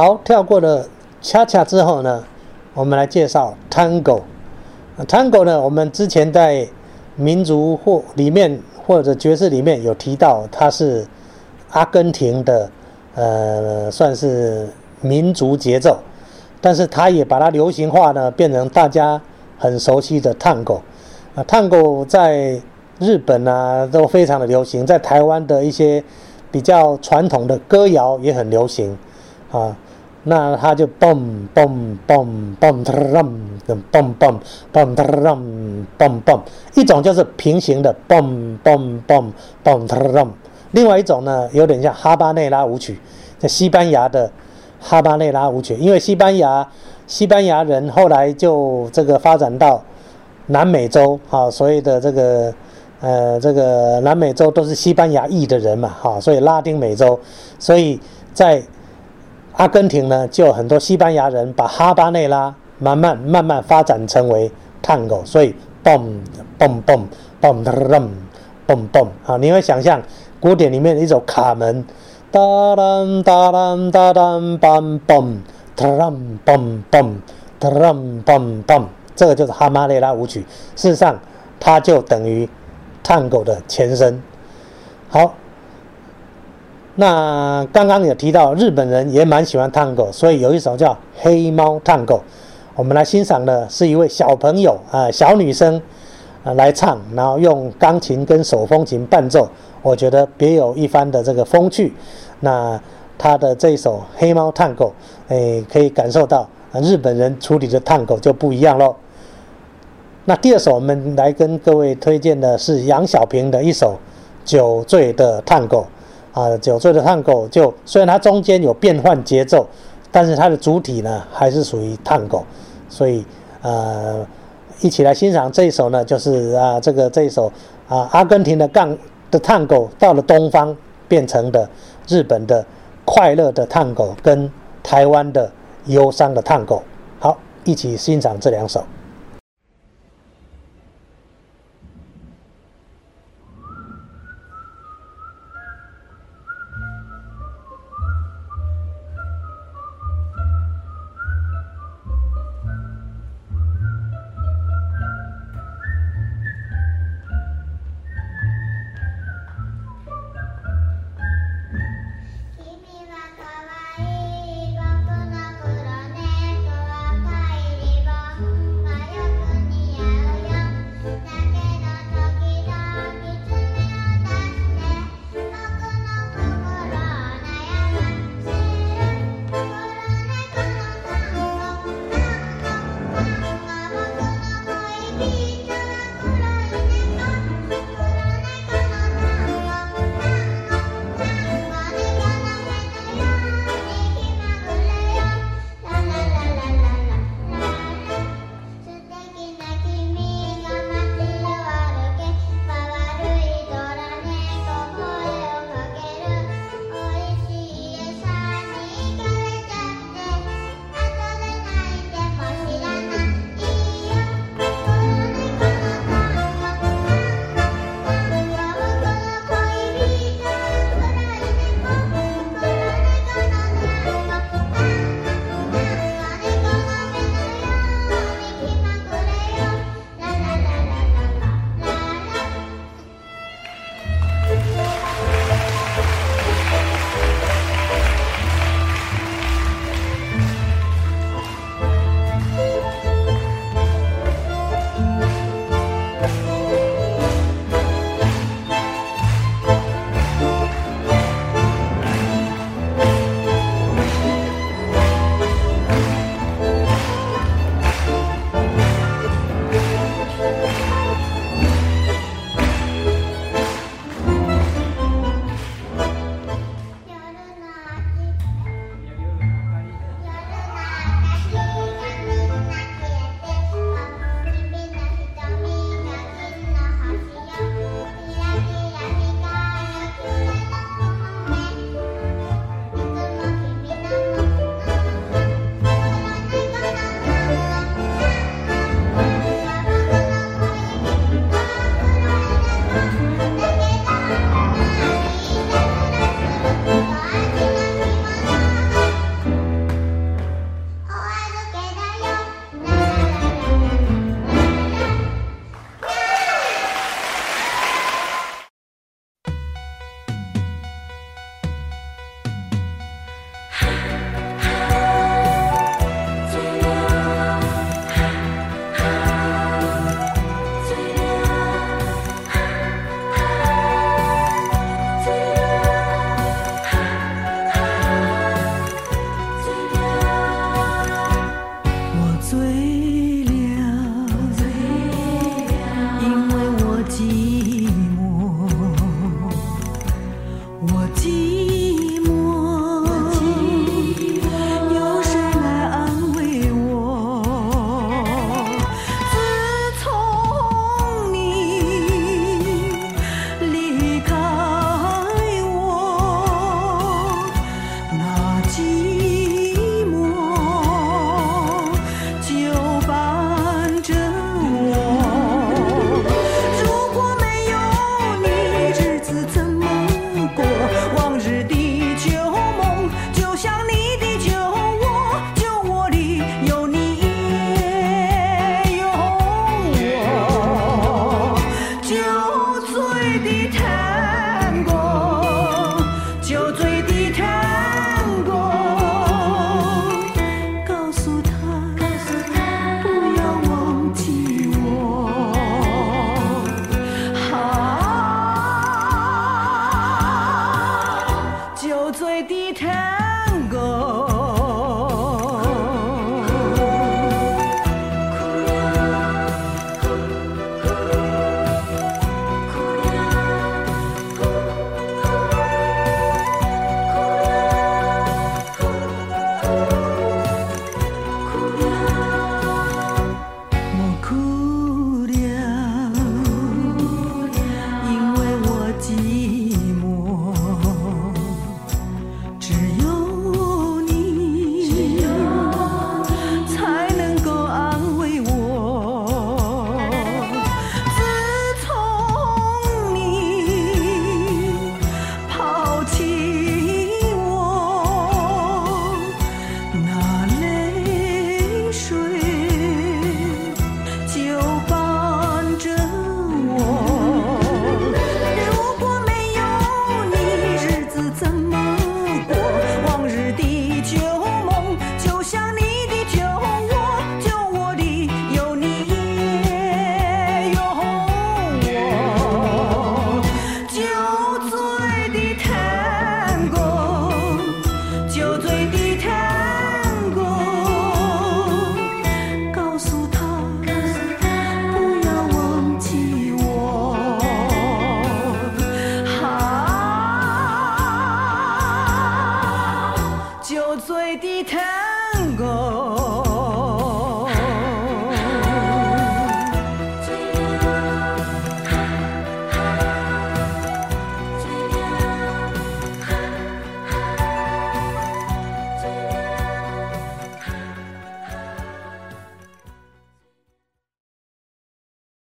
好，跳过了恰恰之后呢，我们来介绍 Tango。Tango 呢，我们之前在民族或里面或者爵士里面有提到，它是阿根廷的，呃，算是民族节奏，但是它也把它流行化呢，变成大家很熟悉的 Tango。啊，Tango 在日本啊都非常的流行，在台湾的一些比较传统的歌谣也很流行。啊，那它就蹦蹦蹦蹦哒啷蹦蹦蹦哒啷蹦蹦，一种就是平行的蹦蹦蹦蹦哒啷，另外一种呢有点像哈巴内拉舞曲，在西班牙的哈巴内拉舞曲，因为西班牙西班牙人后来就这个发展到南美洲，哈，所以的这个呃这个南美洲都是西班牙裔的人嘛，哈，所以拉丁美洲，所以在阿根廷呢，就很多西班牙人把哈巴内拉慢慢慢慢发展成为探戈，所以 boom boom boom boom drum boom boom 啊，你会想象古典里面的一首卡门，哒当哒当哒当 boom boom drum boom boom drum boom boom，这个就是哈巴内拉舞曲。事实上，它就等于探戈的前身。好。那刚刚有提到日本人也蛮喜欢探戈，所以有一首叫《黑猫探戈》，我们来欣赏的是一位小朋友啊，小女生啊来唱，然后用钢琴跟手风琴伴奏，我觉得别有一番的这个风趣。那他的这一首《黑猫探戈》，哎，可以感受到日本人处理的探戈就不一样喽。那第二首我们来跟各位推荐的是杨小平的一首《酒醉的探戈》。啊，酒醉的探戈就虽然它中间有变换节奏，但是它的主体呢还是属于探戈，所以呃，一起来欣赏这一首呢，就是啊这个这一首啊阿根廷的杠的探戈到了东方变成的日本的快乐的探戈跟台湾的忧伤的探戈，好，一起欣赏这两首。Bye.